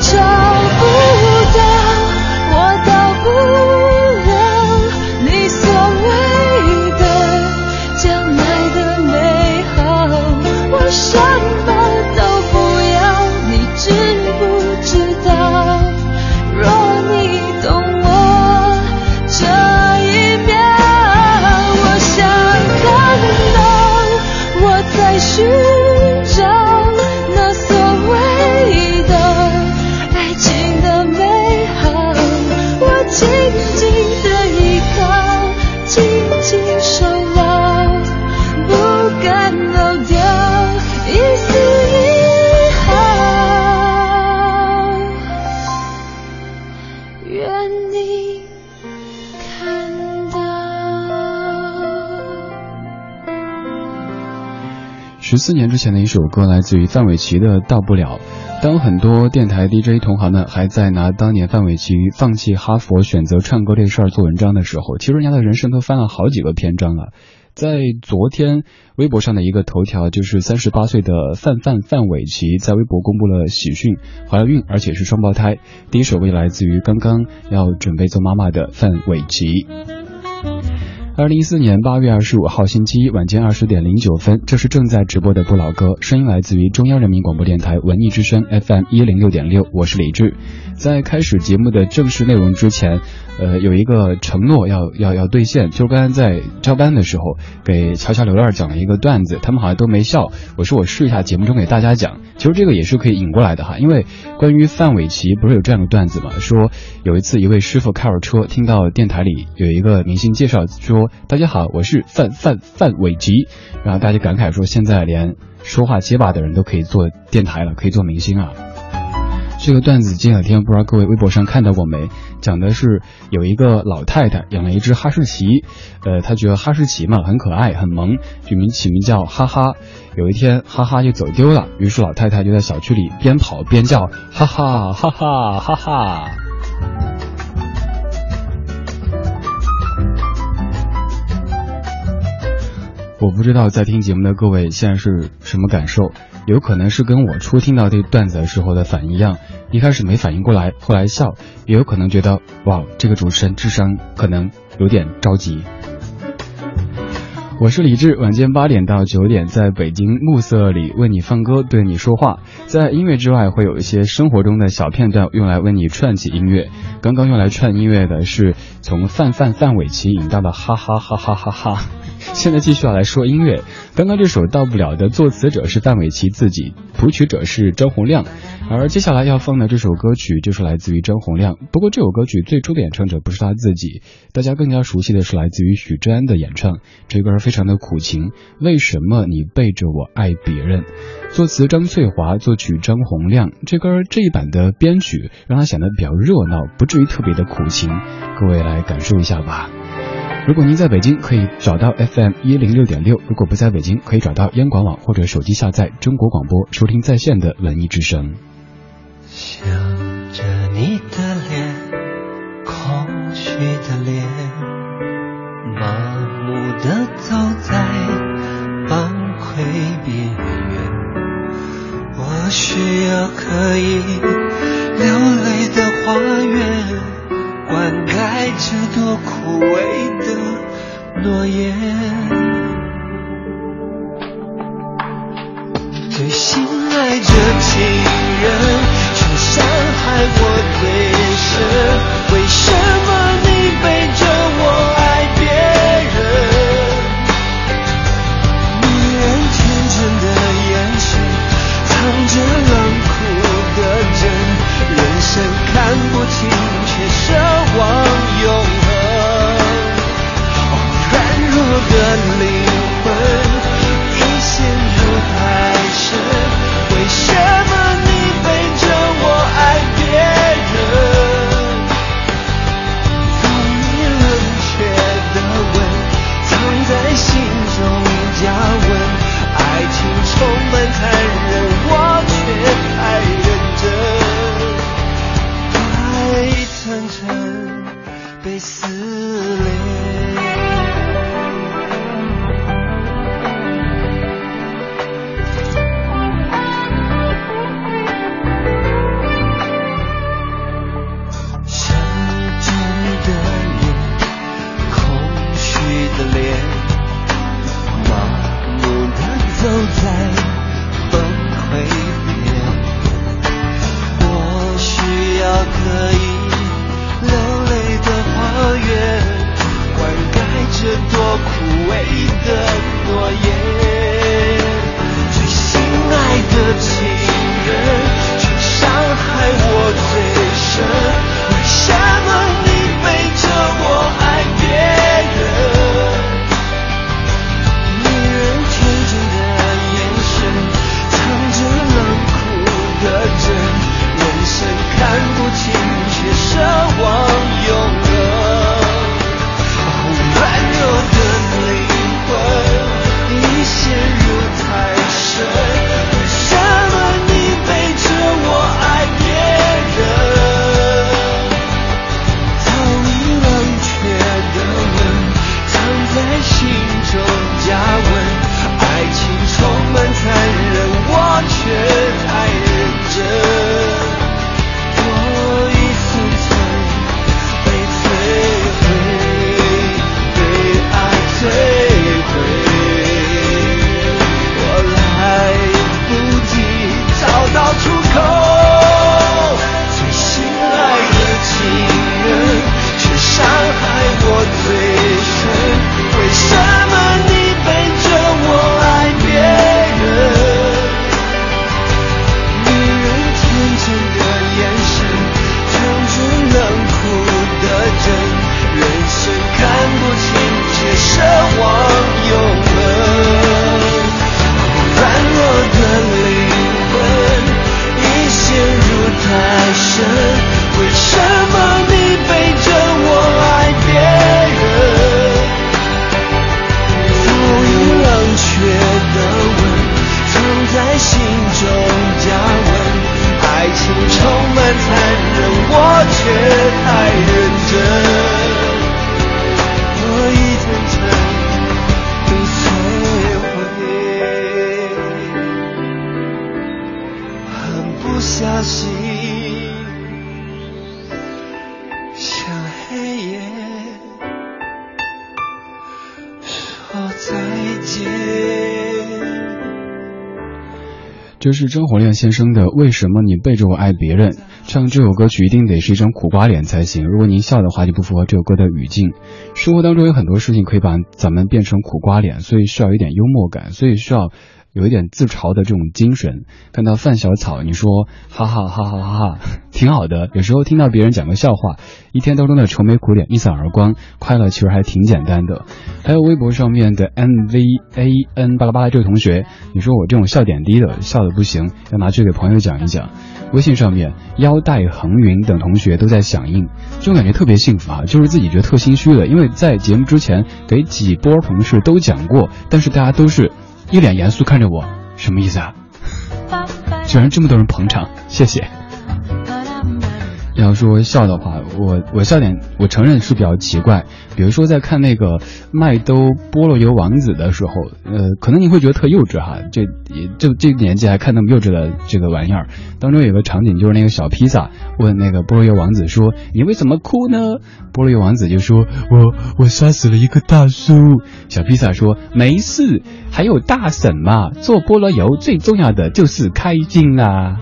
child. 四年之前的一首歌，来自于范玮琪的《到不了》。当很多电台 DJ 同行呢还在拿当年范玮琪放弃哈佛选择唱歌这事儿做文章的时候，其实人家的人生都翻了好几个篇章了。在昨天微博上的一个头条，就是三十八岁的范范范玮琪在微博公布了喜讯，怀了孕，而且是双胞胎。第一首歌来自于刚刚要准备做妈妈的范玮琪。二零一四年八月二十五号星期一晚间二十点零九分，这是正在直播的不老歌，声音来自于中央人民广播电台文艺之声 FM 一零六点六，我是李志。在开始节目的正式内容之前。呃，有一个承诺要要要兑现，就是刚才在交班的时候给乔乔、刘乐讲了一个段子，他们好像都没笑。我说我试一下节目中给大家讲，其实这个也是可以引过来的哈。因为关于范玮琪不是有这样的段子嘛，说有一次一位师傅开着车，听到电台里有一个明星介绍说：“大家好，我是范范范玮琪。”然后大家感慨说：“现在连说话结巴的人都可以做电台了，可以做明星啊。”这个段子这两天不知道各位微博上看到过没？讲的是有一个老太太养了一只哈士奇，呃，她觉得哈士奇嘛很可爱很萌，取名起名叫哈哈。有一天哈哈就走丢了，于是老太太就在小区里边跑边叫哈哈哈哈哈哈。我不知道在听节目的各位现在是什么感受。有可能是跟我初听到这段子的时候的反应一样，一开始没反应过来，后来笑；也有可能觉得哇，这个主持人智商可能有点着急。我是李志，晚间八点到九点，在北京暮色里为你放歌，对你说话。在音乐之外，会有一些生活中的小片段，用来为你串起音乐。刚刚用来串音乐的是从范范范玮琪引到的哈哈哈哈哈哈。现在继续要来说音乐。刚刚这首到不了的作词者是范玮琪自己，谱曲者是张洪亮，而接下来要放的这首歌曲就是来自于张洪亮。不过这首歌曲最初的演唱者不是他自己，大家更加熟悉的是来自于许志安的演唱。这歌非常的苦情，为什么你背着我爱别人？作词张翠华，作曲张洪亮。这歌这一版的编曲让它显得比较热闹，不至于特别的苦情。各位来感受一下吧。如果您在北京，可以找到 FM 一零六点六；如果不在北京，可以找到央广网或者手机下载中国广播，收听在线的文艺之声。想着你的脸，空虚的脸，麻木的走在崩溃边缘。我需要可以流泪的花园。灌溉这朵枯萎的诺言，最心爱的情人，却伤害我最深。为什么这是张火亮先生的《为什么你背着我爱别人》。唱这首歌曲一定得是一张苦瓜脸才行。如果您笑的话，就不符合这首歌的语境。生活当中有很多事情可以把咱们变成苦瓜脸，所以需要一点幽默感，所以需要。有一点自嘲的这种精神，看到范小草，你说哈哈哈哈哈哈，挺好的。有时候听到别人讲个笑话，一天当中的愁眉苦脸一扫而光，快乐其实还挺简单的。还有微博上面的 M V A N 巴拉巴拉这位同学，你说我这种笑点低的笑的不行，要拿去给朋友讲一讲。微信上面腰带横云等同学都在响应，这种感觉特别幸福啊，就是自己觉得特心虚的，因为在节目之前给几波同事都讲过，但是大家都是。一脸严肃看着我，什么意思啊？居然这么多人捧场，谢谢。要说笑的话，我我笑点，我承认是比较奇怪。比如说在看那个麦兜菠萝油王子的时候，呃，可能你会觉得特幼稚哈，这这这个年纪还看那么幼稚的这个玩意儿。当中有个场景就是那个小披萨问那个菠萝油王子说：“你为什么哭呢？”菠萝油王子就说：“我我杀死了一个大叔。”小披萨说：“没事，还有大婶嘛，做菠萝油最重要的就是开心啦。”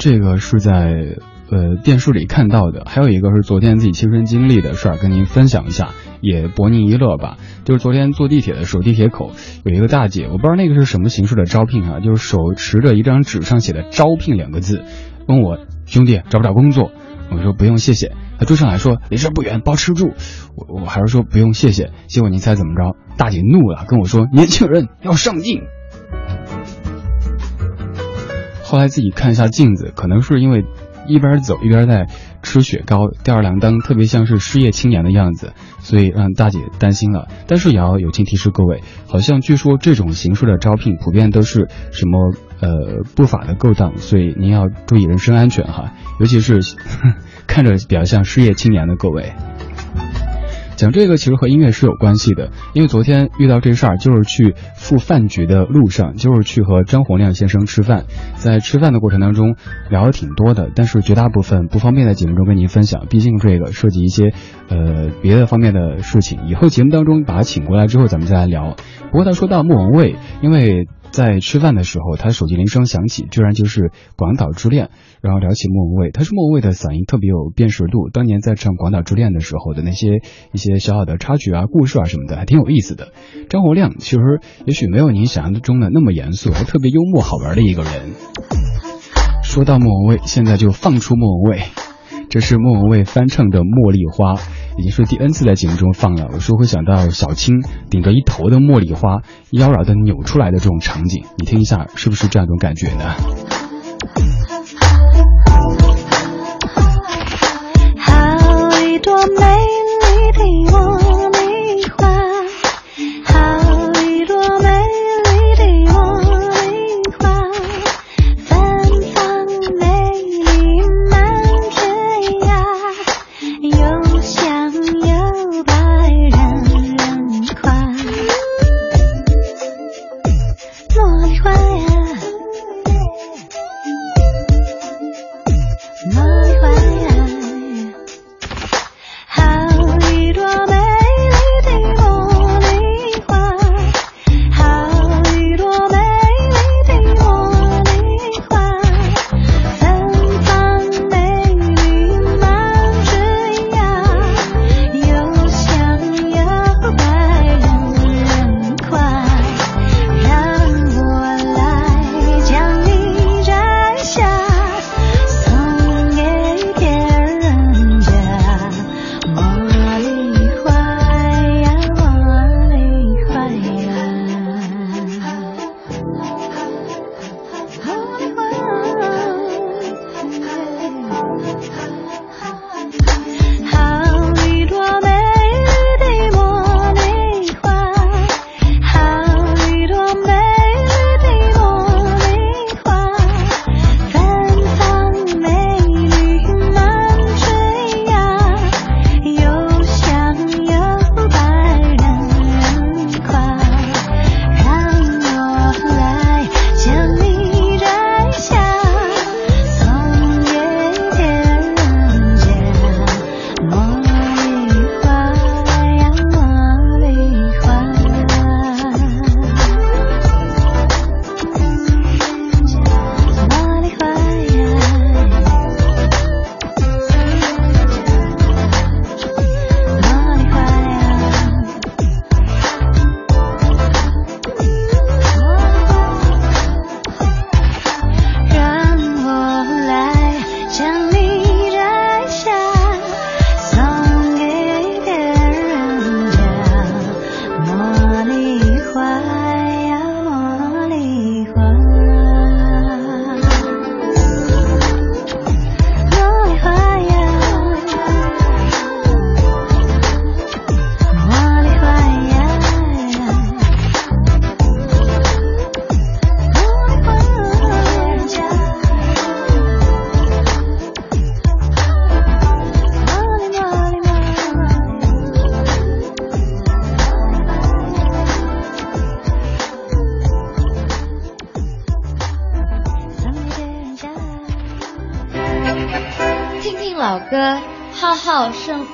这个是在呃电视里看到的，还有一个是昨天自己亲身经历的事儿，跟您分享一下，也博您一乐吧。就是昨天坐地铁的时候，地铁口有一个大姐，我不知道那个是什么形式的招聘啊，就是手持着一张纸上写的“招聘”两个字，问我兄弟找不找工作？我说不用谢谢。他追上来说离这不远，包吃住。我我还是说不用谢谢。结果您猜怎么着？大姐怒了，跟我说年轻人要上进。后来自己看一下镜子，可能是因为一边走一边在吃雪糕，吊儿郎当，特别像是失业青年的样子，所以让大姐担心了。但是也要友情提示各位，好像据说这种形式的招聘普遍都是什么呃不法的勾当，所以您要注意人身安全哈，尤其是 看着比较像失业青年的各位。讲这个其实和音乐是有关系的，因为昨天遇到这事儿，就是去赴饭局的路上，就是去和张洪亮先生吃饭，在吃饭的过程当中聊的挺多的，但是绝大部分不方便在节目中跟您分享，毕竟这个涉及一些呃别的方面的事情，以后节目当中把他请过来之后咱们再来聊。不过他说到莫文蔚，因为。在吃饭的时候，他手机铃声响起，居然就是《广岛之恋》，然后聊起莫文蔚，他是莫文蔚的嗓音特别有辨识度，当年在唱《广岛之恋》的时候的那些一些小小的插曲啊、故事啊什么的，还挺有意思的。张洪亮其实也许没有您想象中的那么严肃，还特别幽默好玩的一个人。说到莫文蔚，现在就放出莫文蔚。这是莫文蔚翻唱的《茉莉花》，已经是第 N 次在节目中放了。我说会想到小青顶着一头的茉莉花，妖娆的扭出来的这种场景，你听一下，是不是这样一种感觉呢？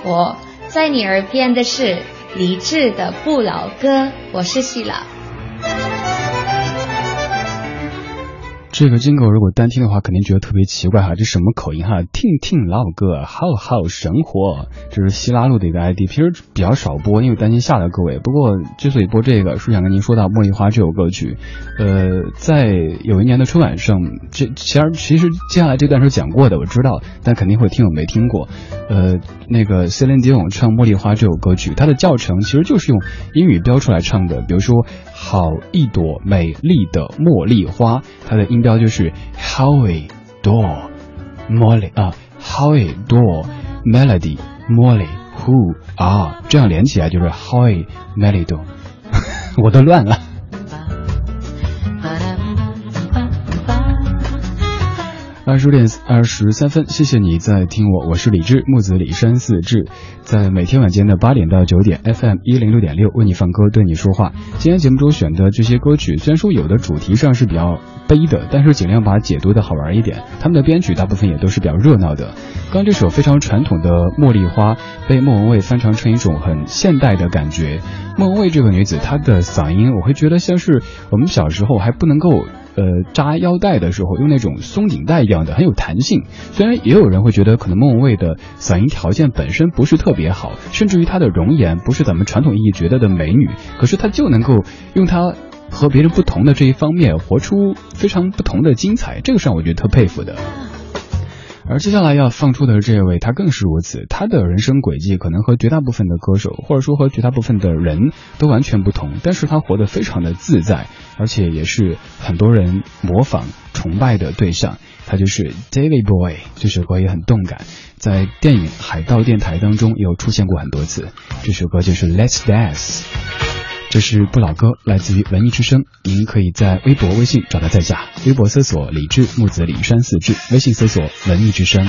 我，在你耳边的是李志的不老歌。我是希拉。这个金狗如果单听的话，肯定觉得特别奇怪哈，这什么口音哈？听听老歌，好好生活，这是希拉路的一个 ID，平时比较少播，因为担心吓到各位。不过之所以播这个，是想跟您说到《茉莉花》这首歌曲。呃，在有一年的春晚上，这其实其实接下来这段是讲过的，我知道，但肯定会听友没听过。呃，那个 Celine Dion 唱《茉莉花》这首歌曲，它的教程其实就是用英语标出来唱的，比如说。好一朵美丽的茉莉花，它的音标就是 Howie door Molly 啊 Howie door melody Molly who 啊这样连起来就是 Howie melody，Do 我都乱了。二十点二十三分，谢谢你在听我，我是李志，木子李山四志，在每天晚间的八点到九点，FM 一零六点六为你放歌，对你说话。今天节目中选的这些歌曲，虽然说有的主题上是比较悲的，但是尽量把它解读的好玩一点。他们的编曲大部分也都是比较热闹的。刚这首非常传统的《茉莉花》被莫文蔚翻唱成一种很现代的感觉。莫文蔚这个女子，她的嗓音我会觉得像是我们小时候还不能够。呃，扎腰带的时候用那种松紧带一样的，很有弹性。虽然也有人会觉得可能莫文蔚的嗓音条件本身不是特别好，甚至于她的容颜不是咱们传统意义觉得的美女，可是她就能够用她和别人不同的这一方面，活出非常不同的精彩。这个是让我觉得特佩服的。而接下来要放出的这位，他更是如此。他的人生轨迹可能和绝大部分的歌手，或者说和绝大部分的人都完全不同，但是他活得非常的自在，而且也是很多人模仿、崇拜的对象。他就是 David Boy，这首歌也很动感，在电影《海盗电台》当中也有出现过很多次。这首歌就是 Let's Dance。这是不老歌，来自于文艺之声。您可以在微博、微信找到在下，微博搜索李志木子李山四志，微信搜索文艺之声。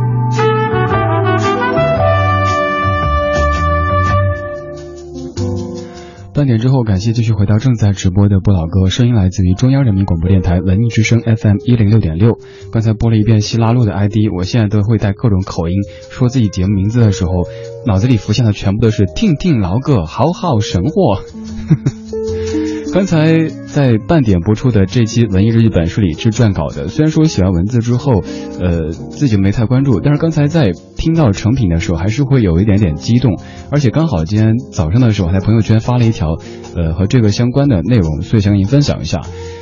半点之后，感谢继续回到正在直播的不老歌，声音来自于中央人民广播电台文艺之声 FM 一零六点六。刚才播了一遍希拉路的 ID，我现在都会带各种口音说自己节目名字的时候，脑子里浮现的全部都是听听老歌，好好生活。刚才在半点播出的这期文艺日记本是李志撰稿的，虽然说写完文字之后，呃，自己没太关注，但是刚才在听到成品的时候，还是会有一点点激动，而且刚好今天早上的时候，在朋友圈发了一条，呃，和这个相关的内容，所以想跟您分享一下。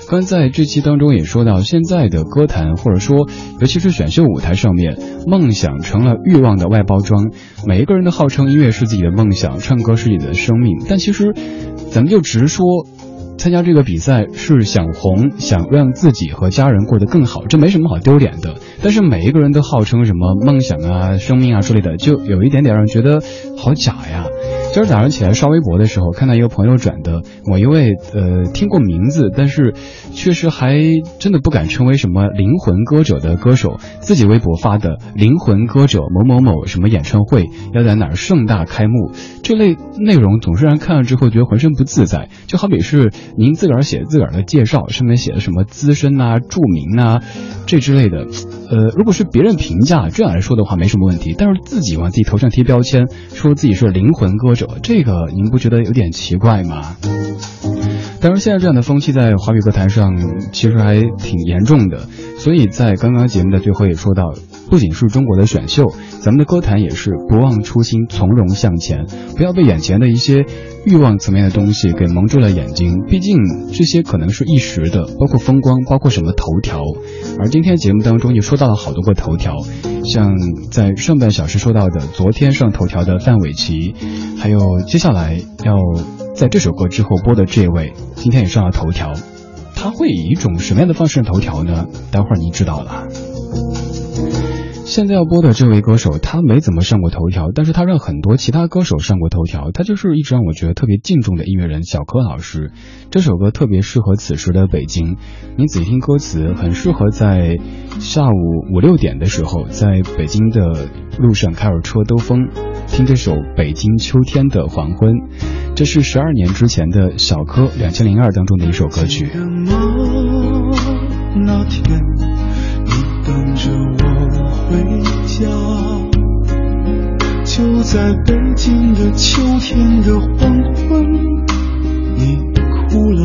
刚在这期当中也说到，现在的歌坛或者说，尤其是选秀舞台上面，梦想成了欲望的外包装，每一个人都号称音乐是自己的梦想，唱歌是自己的生命，但其实，咱们就直说。参加这个比赛是想红，想让自己和家人过得更好，这没什么好丢脸的。但是每一个人都号称什么梦想啊、生命啊之类的，就有一点点让人觉得好假呀。今儿早上起来刷微博的时候，看到一个朋友转的某一位呃听过名字，但是确实还真的不敢称为什么灵魂歌者的歌手，自己微博发的灵魂歌者某某某什么演唱会要在哪儿盛大开幕，这类内容总是让人看了之后觉得浑身不自在，就好比是您自个儿写自个儿的介绍，上面写的什么资深啊、著名啊这之类的，呃，如果是别人评价这样来说的话没什么问题，但是自己往自己头上贴标签，说自己是灵魂歌。这个您不觉得有点奇怪吗？当然，现在这样的风气在华语歌坛上其实还挺严重的，所以在刚刚节目的最后也说到，不仅是中国的选秀，咱们的歌坛也是不忘初心，从容向前，不要被眼前的一些欲望层面的东西给蒙住了眼睛。毕竟这些可能是一时的，包括风光，包括什么头条。而今天节目当中也说到了好多个头条，像在上半小时说到的昨天上头条的范玮琪，还有接下来要在这首歌之后播的这位。今天也上了头条，他会以一种什么样的方式上头条呢？待会儿你知道了。现在要播的这位歌手，他没怎么上过头条，但是他让很多其他歌手上过头条。他就是一直让我觉得特别敬重的音乐人小柯老师。这首歌特别适合此时的北京，你仔细听歌词，很适合在下午五六点的时候，在北京的路上开着车兜风，听这首《北京秋天的黄昏》。这是十二年之前的小柯两千零二当中的一首歌曲。那天你等着我回家，就在北京的秋天的黄昏，你哭了，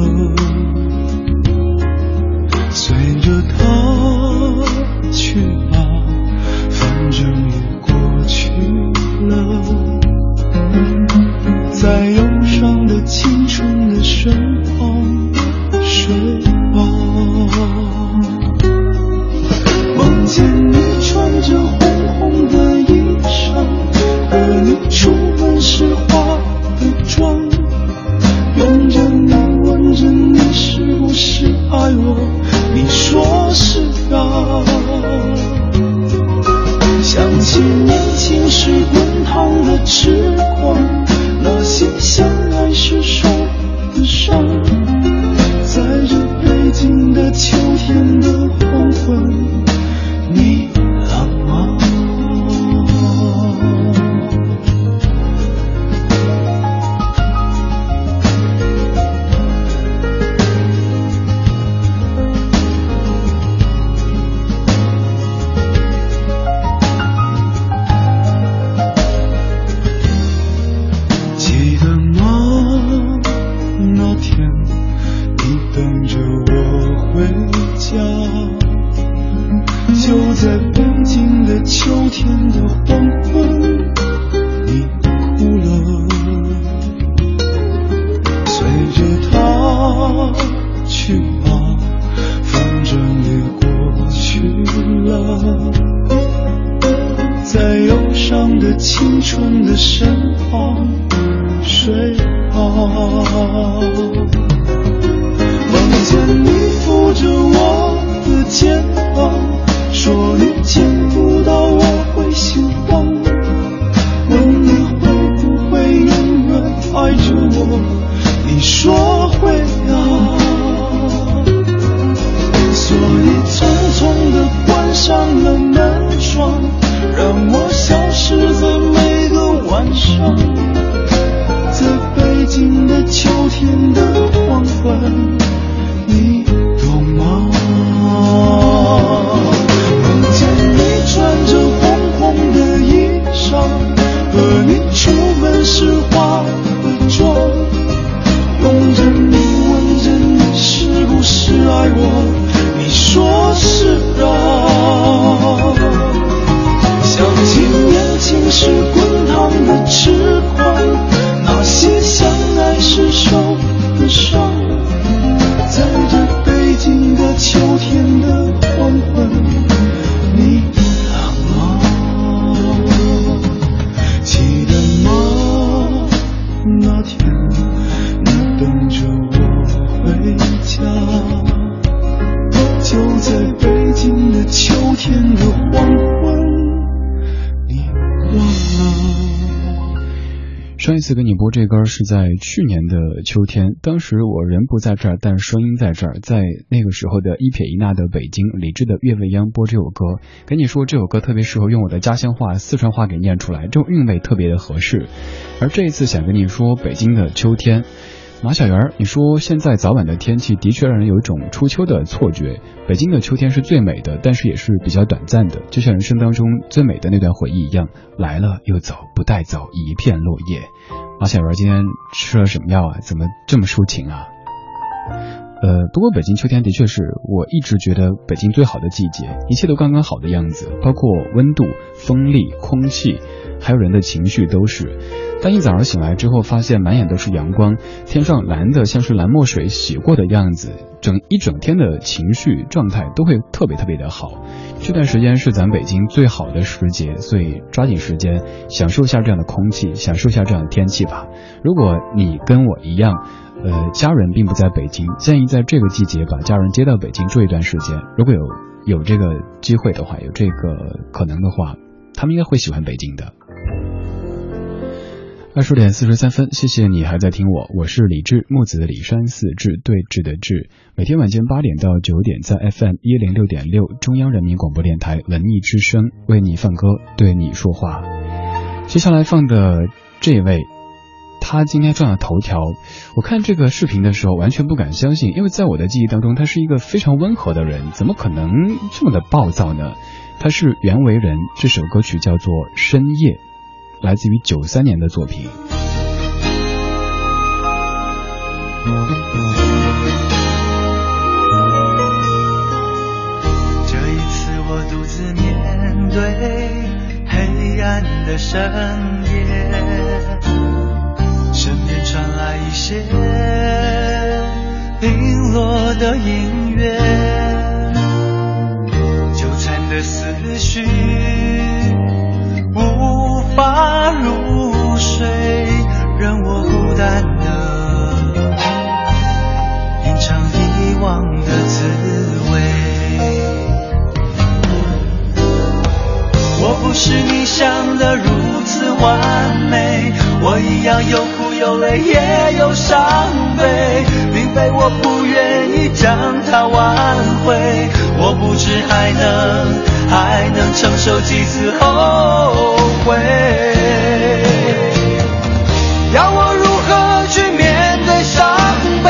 是受的伤这歌是在去年的秋天，当时我人不在这儿，但声音在这儿，在那个时候的一撇一捺的北京，李志的《月未央》播这首歌，跟你说这首歌特别适合用我的家乡话四川话给念出来，这种韵味特别的合适。而这一次想跟你说北京的秋天。马小圆，你说现在早晚的天气的确让人有一种初秋的错觉。北京的秋天是最美的，但是也是比较短暂的，就像人生当中最美的那段回忆一样，来了又走，不带走一片落叶。马小圆今天吃了什么药啊？怎么这么抒情啊？呃，不过北京秋天的确是我一直觉得北京最好的季节，一切都刚刚好的样子，包括温度、风力、空气，还有人的情绪都是。当一早上醒来之后，发现满眼都是阳光，天上蓝的像是蓝墨水洗过的样子，整一整天的情绪状态都会特别特别的好。这段时间是咱北京最好的时节，所以抓紧时间享受一下这样的空气，享受一下这样的天气吧。如果你跟我一样，呃，家人并不在北京，建议在这个季节把家人接到北京住一段时间。如果有有这个机会的话，有这个可能的话，他们应该会喜欢北京的。二十点四十三分，谢谢你还在听我，我是李志，木子李山四志对峙的志，每天晚间八点到九点，在 FM 一零六点六中央人民广播电台文艺之声为你放歌，对你说话。接下来放的这位，他今天上了头条，我看这个视频的时候完全不敢相信，因为在我的记忆当中，他是一个非常温和的人，怎么可能这么的暴躁呢？他是袁惟仁，这首歌曲叫做《深夜》。来自于九三年的作品。这一次我独自面对黑暗的深夜，身边传来一些零落的音乐，纠缠的思绪。无法入睡，让我孤单的品尝遗忘的滋味。我不是你想的如此完美，我一样有苦有泪也有伤悲，并非我不愿意将它挽回，我不知还能。还能承受几次后悔？要我如何去面对伤悲？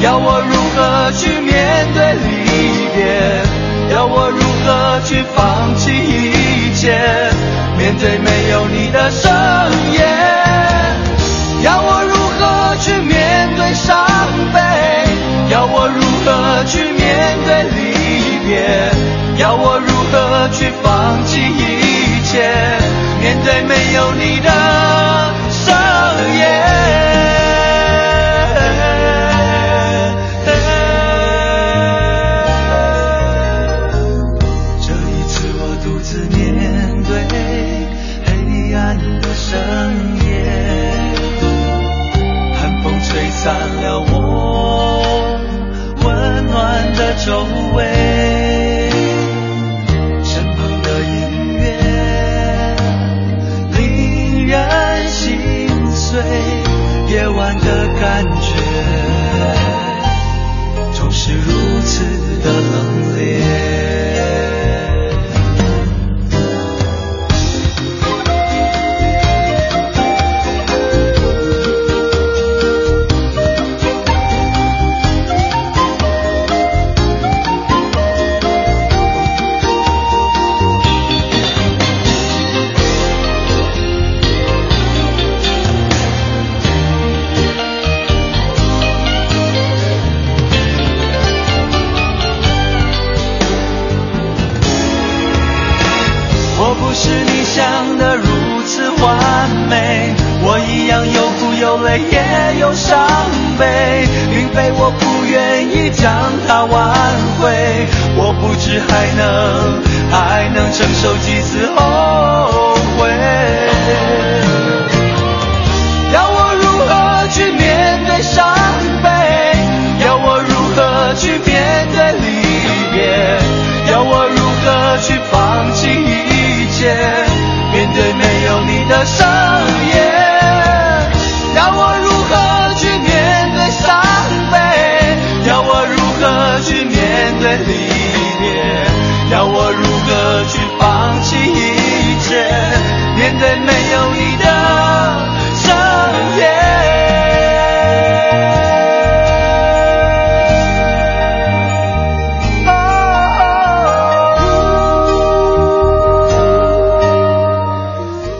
要我如何去面对离别？要我如何去放弃一切？面对没有你的深夜？要我如何去面对伤悲？要我如何去面对离别？要我你的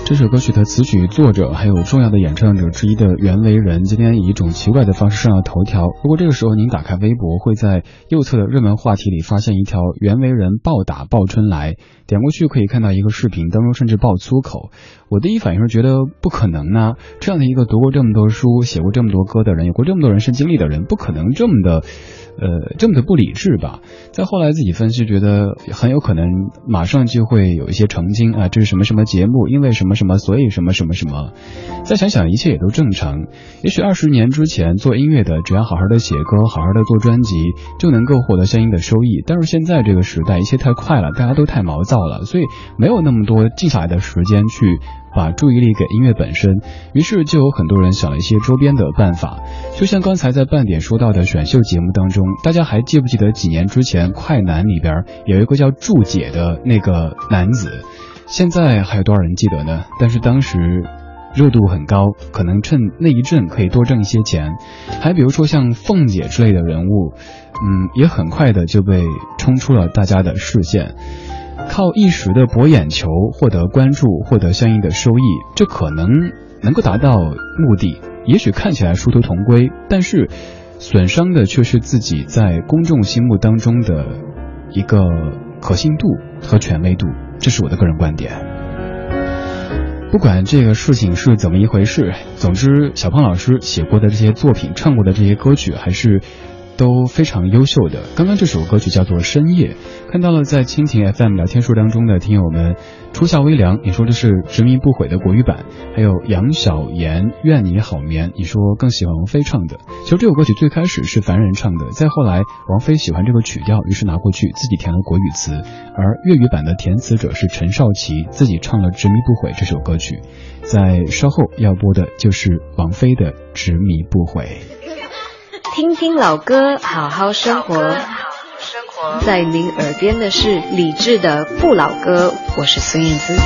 这首歌曲的词曲作者还有重要的演唱者之一的袁惟仁，今天以一种奇怪的方式上了头条。不过这个时候您打开微博，会在右侧的热门话题里发现一条袁惟仁暴打鲍春来，点过去可以看到一个视频，当中甚至爆粗口。我第一反应是觉得不可能呢，这样的一个读过这么多书、写过这么多歌的人，有过这么多人生经历的人，不可能这么的。呃，这么的不理智吧？再后来自己分析，觉得很有可能马上就会有一些澄清啊，这是什么什么节目，因为什么什么，所以什么什么什么。再想想，一切也都正常。也许二十年之前做音乐的，只要好好的写歌，好好的做专辑，就能够获得相应的收益。但是现在这个时代，一切太快了，大家都太毛躁了，所以没有那么多静下来的时间去。把注意力给音乐本身，于是就有很多人想了一些周边的办法。就像刚才在半点说到的选秀节目当中，大家还记不记得几年之前《快男》里边有一个叫祝姐的那个男子？现在还有多少人记得呢？但是当时热度很高，可能趁那一阵可以多挣一些钱。还比如说像凤姐之类的人物，嗯，也很快的就被冲出了大家的视线。靠一时的博眼球获得关注，获得相应的收益，这可能能够达到目的，也许看起来殊途同归，但是损伤的却是自己在公众心目当中的一个可信度和权威度，这是我的个人观点。不管这个事情是怎么一回事，总之小胖老师写过的这些作品，唱过的这些歌曲，还是。都非常优秀的。刚刚这首歌曲叫做《深夜》，看到了在蜻蜓 FM 聊天数当中的听友们，初夏微凉，你说的是执迷不悔的国语版；还有杨小妍，愿你好眠，你说更喜欢王菲唱的。其实这首歌曲最开始是凡人唱的，再后来王菲喜欢这个曲调，于是拿过去自己填了国语词，而粤语版的填词者是陈少琪，自己唱了《执迷不悔》这首歌曲。在稍后要播的就是王菲的《执迷不悔》。听听老歌，好好生活。在您耳边的是理智的不老歌，我是孙燕姿。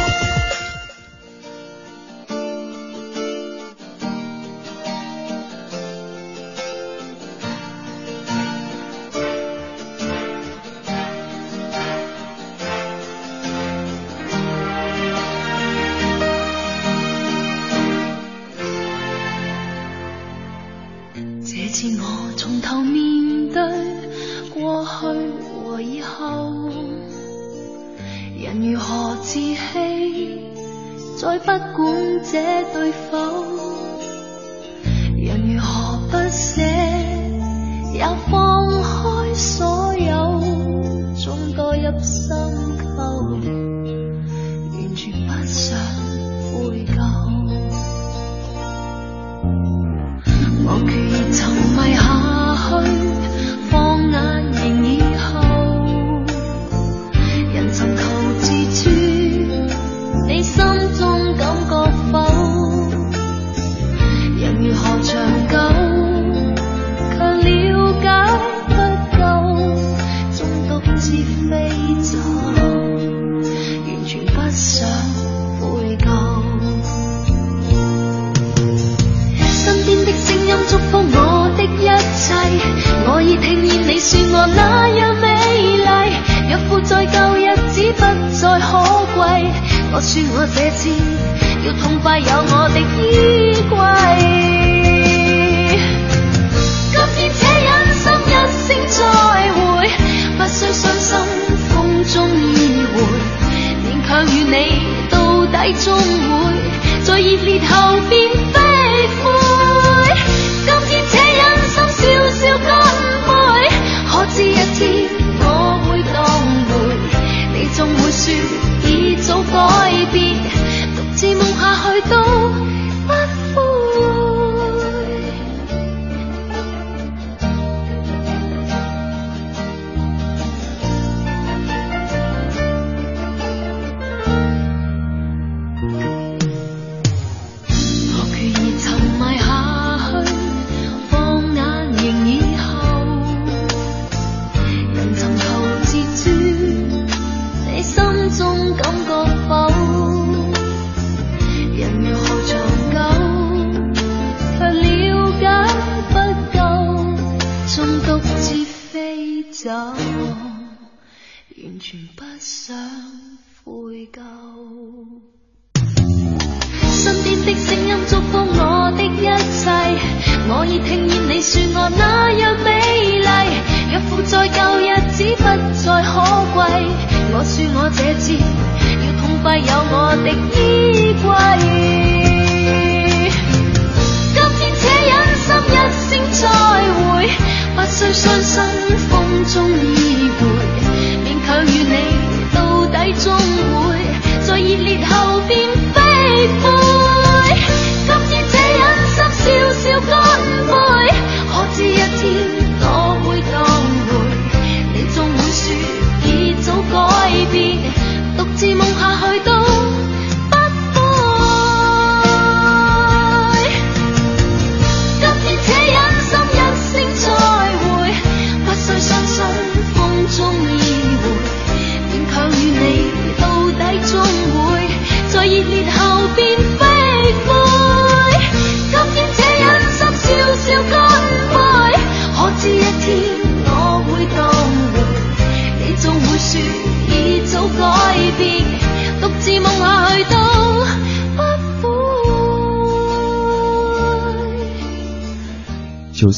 心。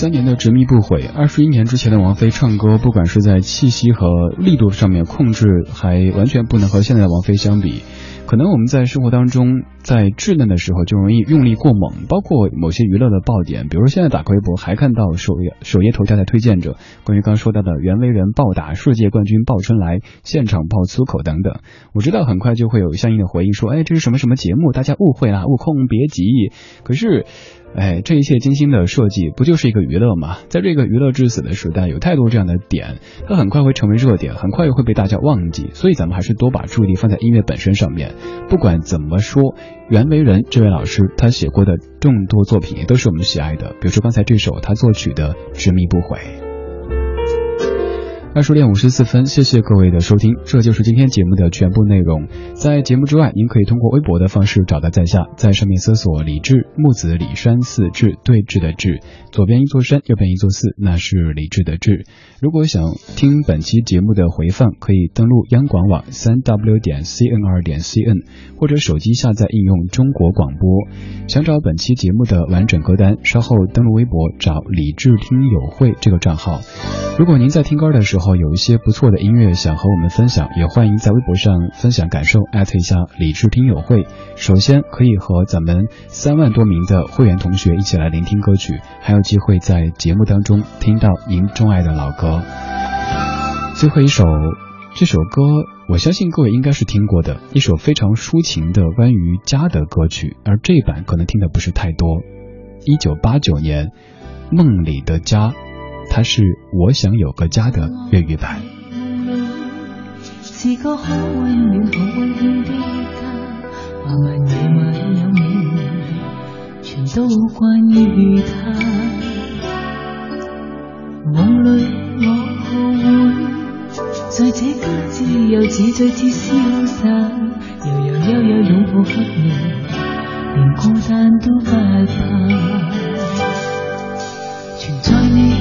三年的执迷不悔，二十一年之前的王菲唱歌，不管是在气息和力度上面控制，还完全不能和现在的王菲相比。可能我们在生活当中，在稚嫩的时候就容易用力过猛，包括某些娱乐的爆点，比如现在打开微博还看到首页首页头条在推荐着关于刚说到的袁惟仁暴打世界冠军鲍春来，现场爆粗口等等。我知道很快就会有相应的回应说，哎，这是什么什么节目？大家误会了，悟空别急。可是。哎，这一切精心的设计，不就是一个娱乐吗？在这个娱乐至死的时代，有太多这样的点，它很快会成为热点，很快又会被大家忘记。所以咱们还是多把注意力放在音乐本身上面。不管怎么说，袁惟仁这位老师他写过的众多作品也都是我们喜爱的，比如说刚才这首他作曲的《执迷不悔》。二十点五十四分，谢谢各位的收听，这就是今天节目的全部内容。在节目之外，您可以通过微博的方式找到在下，在上面搜索“李志木子李山寺志对峙的志”，左边一座山，右边一座寺，那是李志的志。如果想听本期节目的回放，可以登录央广网三 w 点 cnr 点 cn，或者手机下载应用中国广播。想找本期节目的完整歌单，稍后登录微博找李志听友会这个账号。如果您在听歌的时候，后有一些不错的音乐想和我们分享，也欢迎在微博上分享感受，艾特一下理智听友会。首先可以和咱们三万多名的会员同学一起来聆听歌曲，还有机会在节目当中听到您钟爱的老歌。最后一首，这首歌我相信各位应该是听过的，一首非常抒情的关于家的歌曲，而这一版可能听的不是太多。一九八九年，《梦里的家》。它是我想有个家的粤语版。是个可温暖、可温馨的家，漫漫夜晚有你，全都关于他。梦里我后会在这家自由自在至消散，悠悠悠悠拥抱给你，连孤单都不怕。存在你。